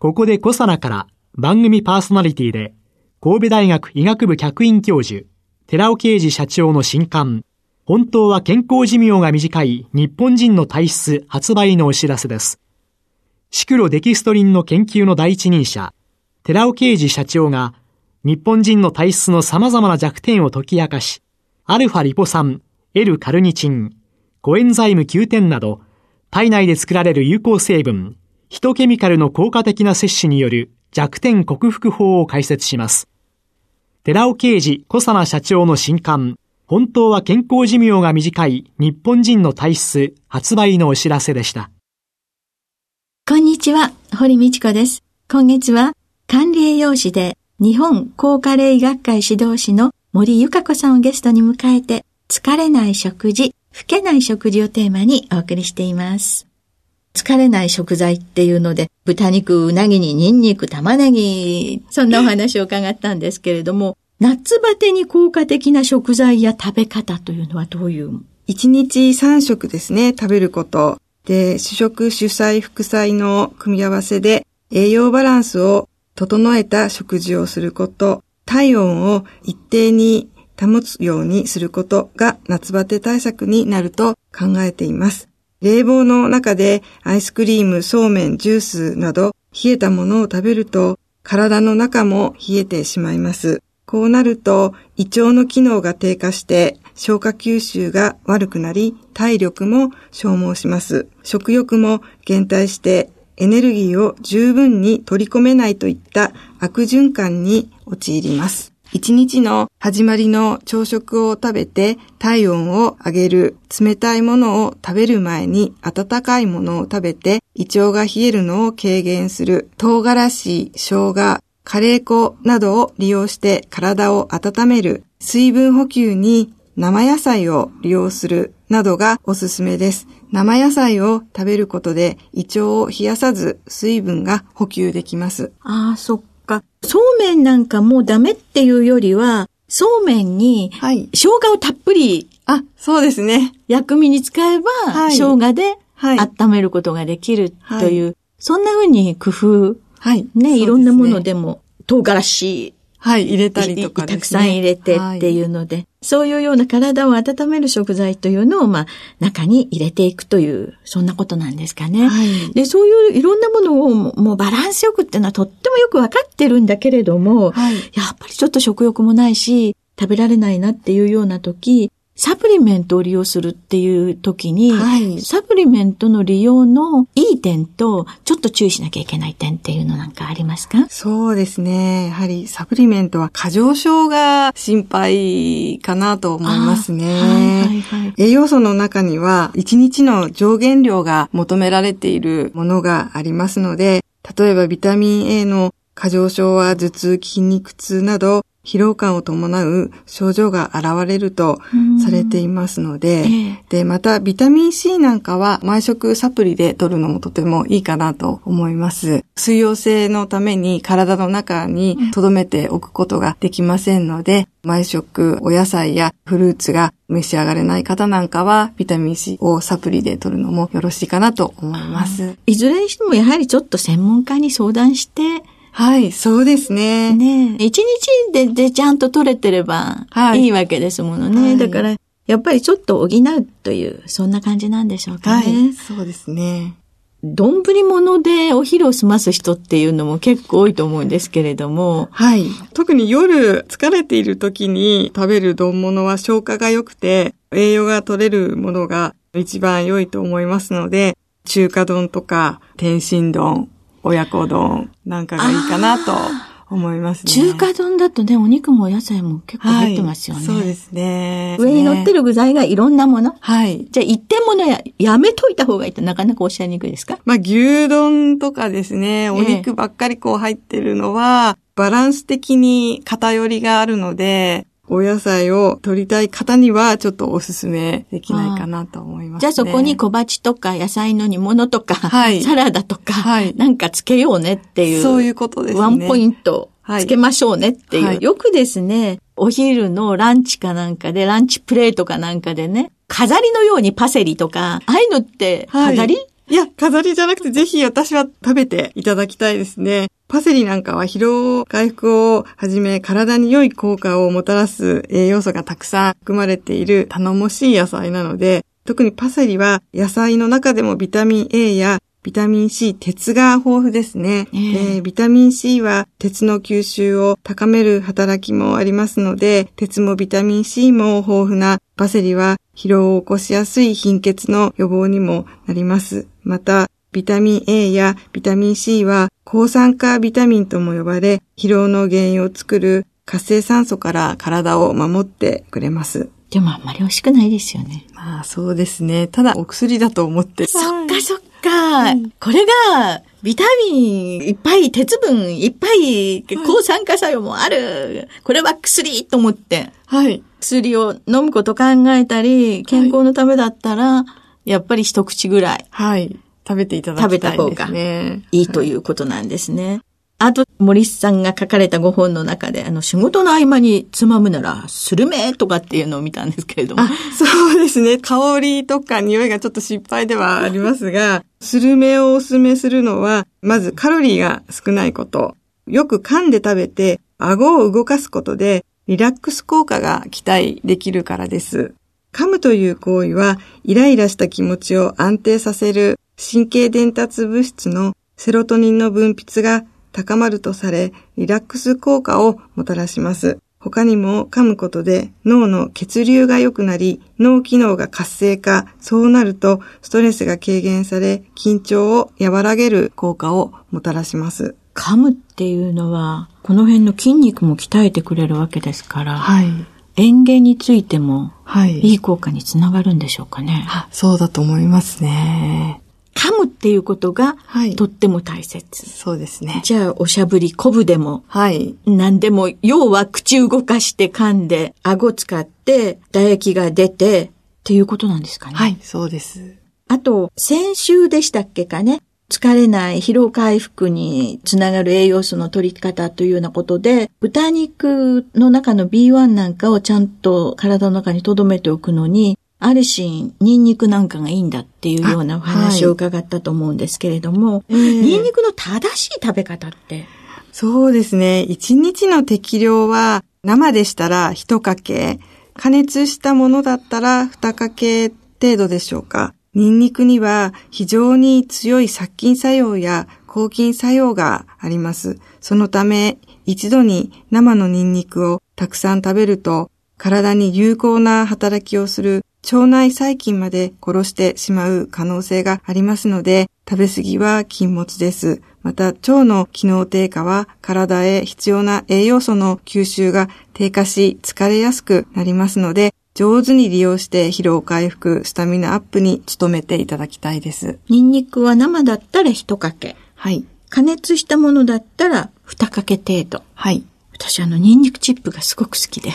ここでコサナから番組パーソナリティで神戸大学医学部客員教授寺尾啓治社長の新刊本当は健康寿命が短い日本人の体質発売のお知らせです。シクロデキストリンの研究の第一人者、寺尾啓治社長が日本人の体質の様々な弱点を解き明かし、アルファリポ酸、L カルニチン、コエンザイム9点など、体内で作られる有効成分、ヒトケミカルの効果的な摂取による弱点克服法を解説します。寺尾啓治小佐奈社長の新刊、本当は健康寿命が短い日本人の体質発売のお知らせでした。こんにちは、堀道子です。今月は管理栄養士で日本高加齢医学会指導士の森ゆか子さんをゲストに迎えて、疲れない食事、老けない食事をテーマにお送りしています。疲れない食材っていうので、豚肉、うなぎにニンニク、玉ねぎ、そんなお話を伺ったんですけれども、夏バテに効果的な食材や食べ方というのはどういう？一日3食ですね、食べること。で、主食、主菜、副菜の組み合わせで栄養バランスを整えた食事をすること、体温を一定に保つようにすることが夏バテ対策になると考えています。冷房の中でアイスクリーム、そうめん、ジュースなど冷えたものを食べると体の中も冷えてしまいます。こうなると胃腸の機能が低下して消化吸収が悪くなり体力も消耗します。食欲も減退してエネルギーを十分に取り込めないといった悪循環に陥ります。一日の始まりの朝食を食べて体温を上げる冷たいものを食べる前に温かいものを食べて胃腸が冷えるのを軽減する唐辛子、生姜、カレー粉などを利用して体を温める水分補給に生野菜を利用するなどがおすすめです。生野菜を食べることで胃腸を冷やさず水分が補給できます。ああ、そっか。そうめんなんかもうダメっていうよりは、そうめんに、生姜をたっぷり、あ、そうですね。薬味に使えば、はい、生姜で、温めることができるという、はい、そんな風に工夫、はい。ね、いろんなものでも、唐辛子、はい、入れたりとか、ね、たくさん入れてっていうので、はい、そういうような体を温める食材というのを、まあ、中に入れていくという、そんなことなんですかね。はい、で、そういういろんなものを、もうバランスよくっていうのはとってもよくわかってるんだけれども、はい、やっぱりちょっと食欲もないし、食べられないなっていうような時、サプリメントを利用するっていう時に、はい、サプリメントの利用のいい点と、ちょっと注意しなきゃいけない点っていうのなんかありますか？そうですね。やはりサプリメントは過剰症が心配かなと思いますね。はいはいはい、栄養素の中には、1日の上限量が求められているものがありますので、例えばビタミン A の過剰症は頭痛、筋肉痛など疲労感を伴う症状が現れるとされていますので、で、またビタミン C なんかは毎食サプリで取るのもとてもいいかなと思います。水溶性のために体の中に留めておくことができませんので、毎食お野菜やフルーツが召し上がれない方なんかはビタミン C をサプリで取るのもよろしいかなと思います。いずれにしてもやはりちょっと専門家に相談してはい、そうですね。ね一日ででちゃんと取れてればいいわけですものね。はい、だから、やっぱりちょっと補うという、そんな感じなんでしょうかね。はい、そうですね。丼物でお昼を済ます人っていうのも結構多いと思うんですけれども。はい。特に夜疲れている時に食べる丼物は消化が良くて栄養が取れるものが一番良いと思いますので、中華丼とか天津丼、親子丼なんかがいいかなと思いますね。中華丼だとね、お肉もお野菜も結構入ってますよね。はい、そうですね。上に乗ってる具材がいろんなもの。はい。じゃあ一点ものや、やめといた方がいいってなかなかおっしゃりにくいですか？まあ牛丼とかですね、お肉ばっかりこう入ってるのは、バランス的に偏りがあるので、お野菜を取りたい方にはちょっとおすすめできないかなと思います、ね、じゃあそこに小鉢とか野菜の煮物とか、はい、サラダとか、はい、なんかつけようねっていう。そういうことですね。ワンポイントつけましょうねっていう。はい、よくですね、お昼のランチかなんかで、ランチプレートかなんかでね、飾りのようにパセリとか、ああいうのって飾り、いいや、飾りじゃなくてぜひ私は食べていただきたいですね。パセリなんかは疲労回復をはじめ体に良い効果をもたらす栄養素がたくさん含まれている頼もしい野菜なので、特にパセリは野菜の中でもビタミン A やビタミン C、鉄が豊富ですね、えー、ビタミン C は鉄の吸収を高める働きもありますので、鉄もビタミン C も豊富なパセリは疲労を起こしやすい貧血の予防にもなります。また、ビタミン A やビタミン C は抗酸化ビタミンとも呼ばれ、疲労の原因を作る活性酸素から体を守ってくれます。でもあんまり美味しくないですよね。まあそうですね。ただお薬だと思って。そっかそっか。うん、これが、ビタミンいっぱい、鉄分いっぱい、抗酸化作用もある。これは薬と思って。はい。薬を飲むこと考えたり、健康のためだったら、はい、やっぱり一口ぐらい。はい。食べていただきたいですね。食べた方がいいということなんですね。あと、森さんが書かれたご本の中で、あの、仕事の合間につまむなら、スルメとかっていうのを見たんですけれども。そうですね。香りとか匂いがちょっと失敗ではありますが、スルメをおすすめするのは、まずカロリーが少ないこと。よく噛んで食べて、顎を動かすことで、リラックス効果が期待できるからです。噛むという行為は、イライラした気持ちを安定させる神経伝達物質のセロトニンの分泌が高まるとされ、リラックス効果をもたらします。他にも噛むことで脳の血流が良くなり、脳機能が活性化、そうなるとストレスが軽減され、緊張を和らげる効果をもたらします。噛むっていうのは、この辺の筋肉も鍛えてくれるわけですから、はい、園芸についても、はい、いい効果につながるんでしょうかね。そうだと思いますね。噛むっていうことが、とっても大切。そうですね。じゃあ、おしゃぶり、こぶでも、はい。何でも、要は口動かして噛んで、顎使って、唾液が出て、っていうことなんですかね。はい、そうです。あと、先週でしたっけかね。疲れない疲労回復につながる栄養素の取り方というようなことで、豚肉の中の B1 なんかをちゃんと体の中に留めておくのに、あるし、ニンニクなんかがいいんだっていうようなお話を伺ったと思うんですけれども、はい、ニンニクの正しい食べ方って、そうですね。一日の適量は生でしたら一かけ、加熱したものだったら二かけ程度でしょうか。ニンニクには非常に強い殺菌作用や抗菌作用があります。そのため、一度に生のニンニクをたくさん食べると、体に有効な働きをする腸内細菌まで殺してしまう可能性がありますので、食べ過ぎは禁物です。また、腸の機能低下は体へ必要な栄養素の吸収が低下し疲れやすくなりますので、上手に利用して疲労回復、スタミナアップに努めていただきたいです。ニンニクは生だったら一かけ。はい。加熱したものだったら二かけ程度。はい。私あの、ニンニクチップがすごく好きで。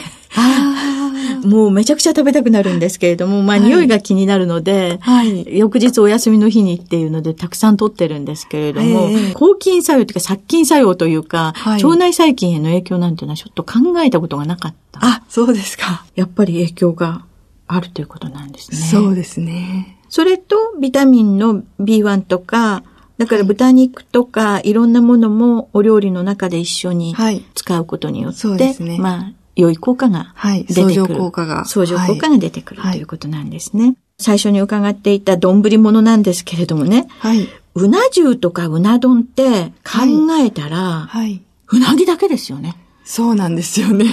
もうめちゃくちゃ食べたくなるんですけれども、まあ、匂いが気になるので、はい、翌日お休みの日にっていうのでたくさん取ってるんですけれども、抗菌作用というか殺菌作用というか、はい、腸内細菌への影響なんていうのはちょっと考えたことがなかった。あ、そうですか。やっぱり影響があるということなんですね。そうですね。それと、ビタミンの B1 とか、だから豚肉とかいろんなものもお料理の中で一緒に使うことによって、はい、ね、まあ、良い効果が出てくる。はい、相乗効果が。相乗効果が出てくる、はい、ということなんですね。最初に伺っていた丼物なんですけれどもね。はい。うな重とかうな丼って考えたら、はい。うなぎだけですよね。そうなんですよね。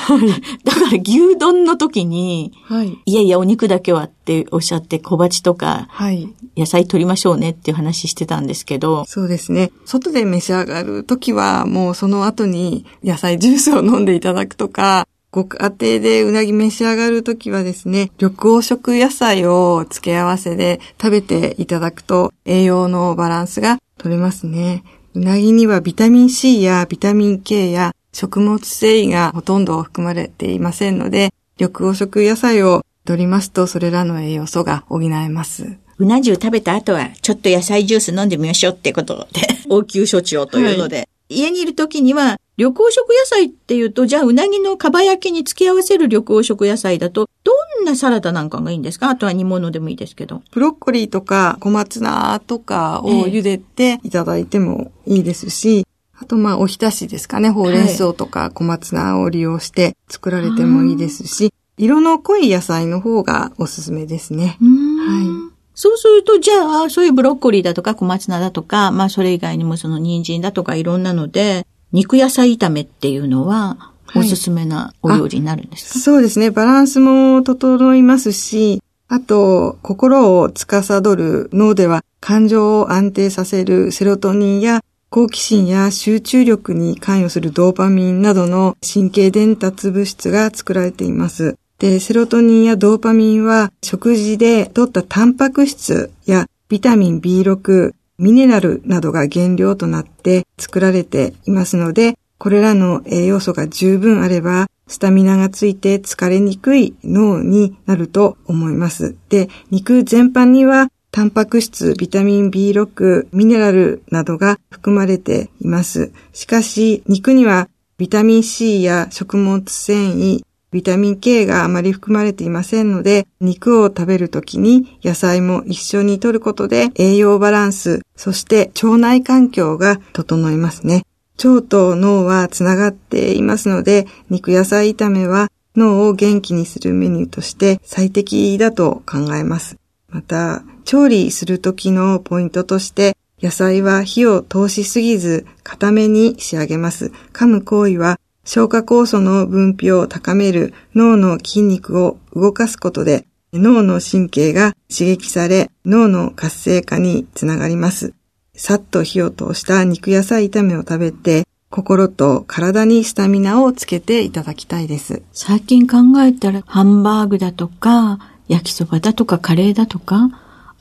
はい、だから牛丼の時に、はい、いやいやお肉だけはっておっしゃって小鉢とか、はい、野菜取りましょうねっていう話してたんですけど。そうですね。外で召し上がる時はもうその後に野菜ジュースを飲んでいただくとか、ご家庭でうなぎ召し上がるときはですね、緑黄色野菜を付け合わせで食べていただくと栄養のバランスが取れますね。うなぎにはビタミン C やビタミン K や食物繊維がほとんど含まれていませんので、緑黄色野菜を取りますとそれらの栄養素が補えます。うな重食べた後は、ちょっと野菜ジュース飲んでみましょうってことで、応急処置をというので、はい、家にいる時には、緑黄色野菜っていうと、じゃあうなぎのかば焼きに付け合わせる緑黄色野菜だと、どんなサラダなんかがいいんですか？あとは煮物でもいいですけど。ブロッコリーとか小松菜とかを茹でていただいてもいいですし、ええ、あとまあおひたしですかね。ほうれん草とか小松菜を利用して作られてもいいですし、はい、色の濃い野菜の方がおすすめですね。はい。そうすると、じゃあ、そういうブロッコリーだとか小松菜だとか、まあそれ以外にもその人参だとかいろんなので、肉野菜炒めっていうのは、おすすめなお料理になるんですか、はい、そうですね。バランスも整いますし、あと、心を司る脳では感情を安定させるセロトニンや好奇心や集中力に関与するドーパミンなどの神経伝達物質が作られています。で、セロトニンやドーパミンは食事で取ったタンパク質やビタミン B6、ミネラルなどが原料となって作られていますので、これらの栄養素が十分あれば、スタミナがついて疲れにくい脳になると思います。で、肉全般にはタンパク質、ビタミン B6、ミネラルなどが含まれています。しかし、肉にはビタミン C や食物繊維、ビタミン K があまり含まれていませんので、肉を食べるときに野菜も一緒に摂ることで栄養バランス、そして腸内環境が整いますね。腸と脳はつながっていますので、肉野菜炒めは脳を元気にするメニューとして最適だと考えます。また、調理するときのポイントとして、野菜は火を通しすぎず、固めに仕上げます。噛む行為は消化酵素の分泌を高める脳の筋肉を動かすことで脳の神経が刺激され脳の活性化につながります。さっと火を通した肉野菜炒めを食べて心と体にスタミナをつけていただきたいです。最近考えたらハンバーグだとか焼きそばだとかカレーだとか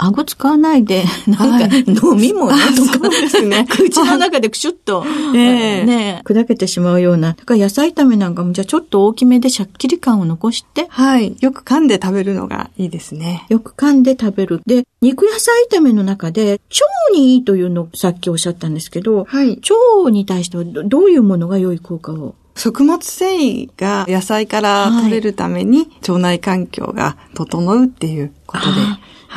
顎使わないで、なんか飲み物？とか、ですね、口の中でクシュッと、えー、ね、砕けてしまうような。だから野菜炒めなんかもじゃあちょっと大きめでシャッキリ感を残して。はい。よく噛んで食べるのがいいですね。よく噛んで食べる。で、肉野菜炒めの中で腸にいいというのをさっきおっしゃったんですけど、はい。腸に対してはどういうものが良い効果を？食物繊維が野菜から取れるために腸内環境が整うっていうことで、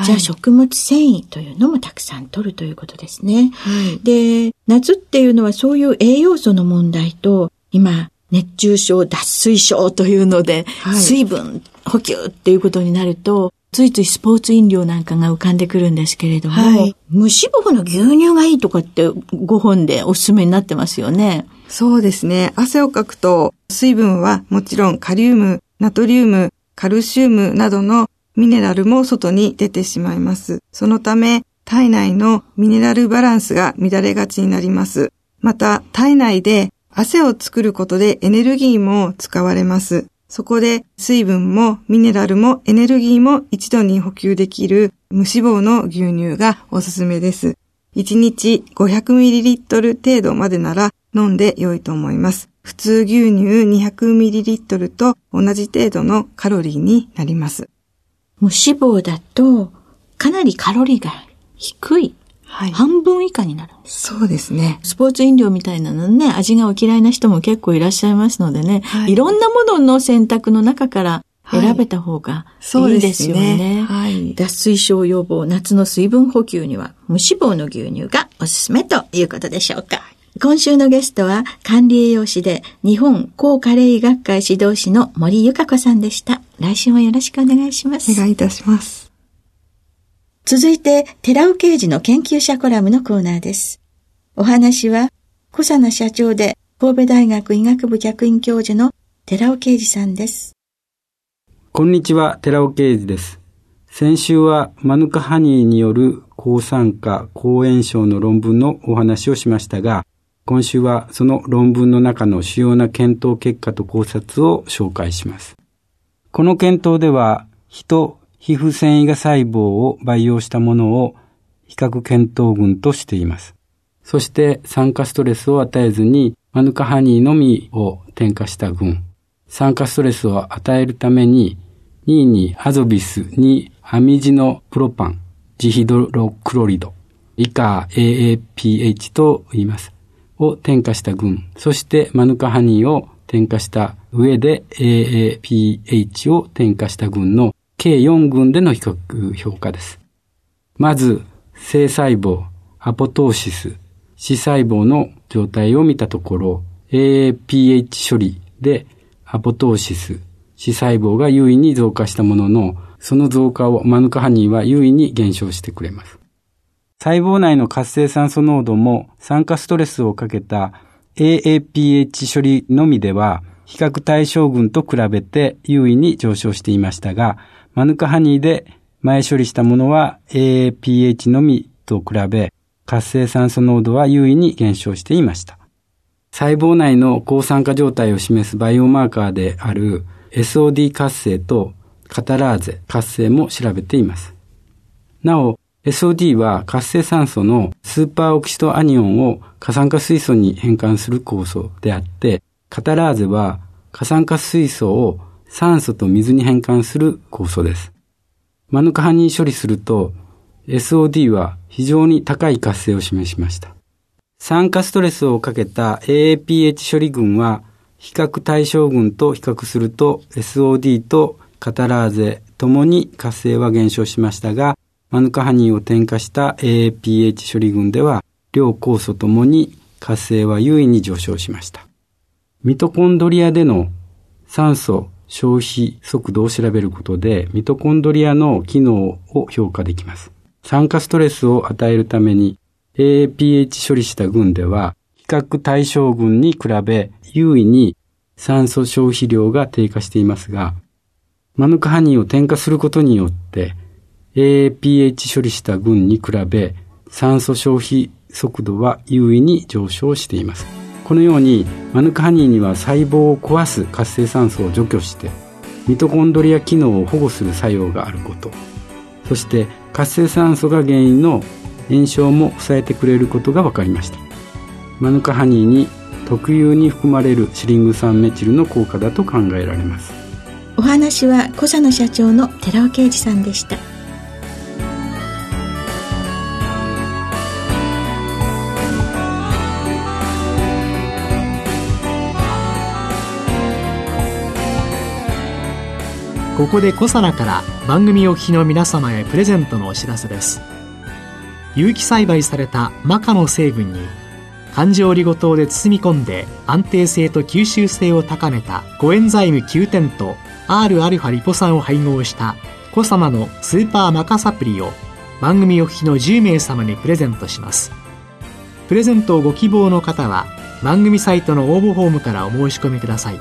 じゃあ食物繊維というのもたくさん取るということですね。はい、で、夏っていうのはそういう栄養素の問題と、今、熱中症、脱水症というので、はい、水分補給っていうことになると、ついついスポーツ飲料なんかが浮かんでくるんですけれども、はい、無脂肪の牛乳がいいとかって5本でおすすめになってますよね。そうですね。汗をかくと水分はもちろんカリウム、ナトリウム、カルシウムなどのミネラルも外に出てしまいます。そのため、体内のミネラルバランスが乱れがちになります。また、体内で汗を作ることでエネルギーも使われます。そこで水分もミネラルもエネルギーも一度に補給できる無脂肪の牛乳がおすすめです。1日 500ml 程度までなら飲んで良いと思います。普通牛乳 200ml と同じ程度のカロリーになります。無脂肪だと、かなりカロリーが低い。はい、半分以下になるそうですね。スポーツ飲料みたいなのね、味がお嫌いな人も結構いらっしゃいますのでね、はい、いろんなものの選択の中から選べた方がいいですよね。ねはい、脱水症予防、夏の水分補給には無脂肪の牛乳がおすすめということでしょうか。今週のゲストは管理栄養士で日本高カレー医学会指導士の森ゆか子さんでした。来週もよろしくお願いします。お願いいたします。続いて、寺尾刑事の研究者コラムのコーナーです。お話は、小佐奈社長で神戸大学医学部客員教授の寺尾啓二さんです。こんにちは、寺尾啓二です。先週はマヌカハニーによる抗酸化、抗炎症の論文のお話をしましたが、今週はその論文の中の主要な検討結果と考察を紹介します。この検討では、人、皮膚繊維が細胞を培養したものを比較検討群としています。そして酸化ストレスを与えずにマヌカハニーのみを添加した群。酸化ストレスを与えるために2位にアゾビス、2アミジノプロパン、ジヒドロクロリド、以下 AAPH と言います。を添加した群。そしてマヌカハニーを添加した上で AAPH を添加した群の計4群での比較評価です。まず、性細胞、アポトーシス、死細胞の状態を見たところ、AAPH 処理でアポトーシス、死細胞が優位に増加したものの、その増加をマヌカハニーは優位に減少してくれます。細胞内の活性酸素濃度も酸化ストレスをかけた AAPH 処理のみでは比較対象群と比べて優位に上昇していましたが、マヌカハニーで前処理したものは AAPH のみと比べ活性酸素濃度は優位に減少していました。細胞内の抗酸化状態を示すバイオマーカーである SOD 活性とカタラーゼ活性も調べています。なお、SOD は活性酸素のスーパーオキシトアニオンを過酸化水素に変換する酵素であって、カタラーゼは過酸化水素を酸素と水に変換する酵素です。マヌカハニー処理すると SOD は非常に高い活性を示しました。酸化ストレスをかけた AAPH 処理群は比較対象群と比較すると SOD とカタラーゼともに活性は減少しましたが、マヌカハニーを添加した AAPH 処理群では両酵素ともに活性は優位に上昇しました。ミトコンドリアでの酸素消費速度を調べることでミトコンドリアの機能を評価できます。酸化ストレスを与えるために AAPH 処理した群では、比較対象群に比べ優位に酸素消費量が低下していますが、マヌカハニーを添加することによって APH 処理した群に比べ酸素消費速度は優位に上昇しています。このようにマヌカハニーには細胞を壊す活性酸素を除去してミトコンドリア機能を保護する作用があること。そして活性酸素が原因の炎症も抑えてくれることが分かりました。マヌカハニーに特有に含まれるシリング酸メチルの効果だと考えられます。お話は小佐野社長の寺尾啓二さんでした。ここでコサナから番組お聞きの皆様へプレゼントのお知らせです。有機栽培されたマカの成分に環状リゴ糖で包み込んで安定性と吸収性を高めたコエンザイム9点と Rα リポ酸を配合したコサナのスーパーマカサプリを番組お聞きの10名様にプレゼントします。プレゼントをご希望の方は番組サイトの応募フォームからお申し込みください。